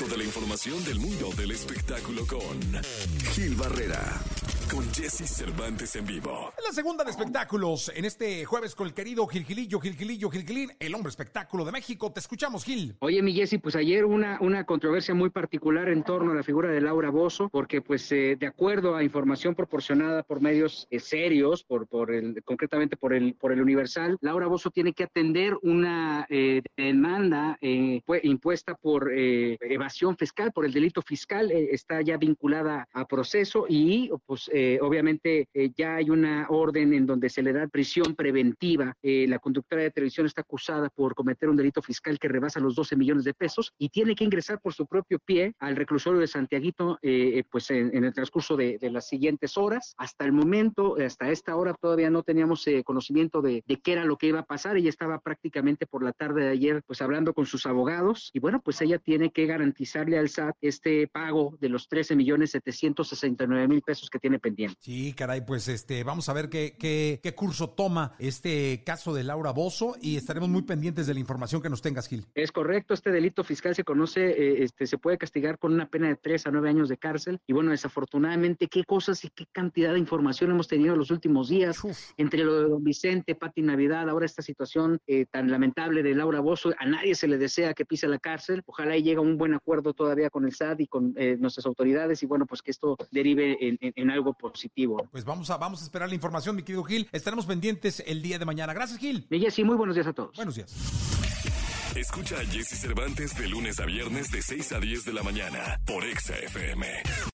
Toda la información del mundo del espectáculo con Gil Barrera, con Jesse Cervantes en vivo. En la segunda de espectáculos, en este jueves con el querido Gilgilillo, Gilgilillo, Gilgilín, el hombre espectáculo de México. Te escuchamos, Gil. Oye, mi Jesse, pues ayer una, una controversia muy particular en torno a la figura de Laura Bozo, porque pues eh, de acuerdo a información proporcionada por medios eh, serios, por, por el, concretamente por el, por el Universal, Laura Bozo tiene que atender una eh, demanda eh, impuesta por eh, evasión fiscal, por el delito fiscal, eh, está ya vinculada a proceso y pues eh, obviamente eh, ya hay una orden en donde se le da prisión preventiva. Eh, la conductora de televisión está acusada por cometer un delito fiscal que rebasa los 12 millones de pesos y tiene que ingresar por su propio pie al reclusorio de Santiaguito eh, pues en, en, el transcurso de, de, las siguientes horas. Hasta el momento, hasta esta hora todavía no teníamos eh, conocimiento de, de qué era lo que iba a pasar. Ella estaba prácticamente por la tarde de ayer pues hablando con sus abogados y bueno, pues ella tiene que garantizar garantizarle al SAT este pago de los 13 millones 769 mil pesos que tiene pendiente. Sí, caray, pues este, vamos a ver qué, qué, qué, curso toma este caso de Laura Bozo y estaremos muy pendientes de la información que nos tengas, Gil. Es correcto, este delito fiscal se conoce, eh, este, se puede castigar con una pena de 3 a 9 años de cárcel y bueno, desafortunadamente, qué cosas y qué cantidad de información hemos tenido los últimos días, Uf. entre lo de don Vicente, Pati Navidad, ahora esta situación eh, tan lamentable de Laura Bozo, a nadie se le desea que pise la cárcel, ojalá y llegue a un buen acuerdo todavía con el SAT y con eh, nuestras autoridades y bueno, pues que esto derive en, en, en, algo positivo. Pues vamos a, vamos a esperar la información, mi querido Gil. Estaremos pendientes el día de mañana. Gracias, Gil. Y Jessy, muy buenos días a todos. Buenos días. Escucha a Jesse Cervantes de lunes a viernes de 6 a 10 de la mañana por Exa FM.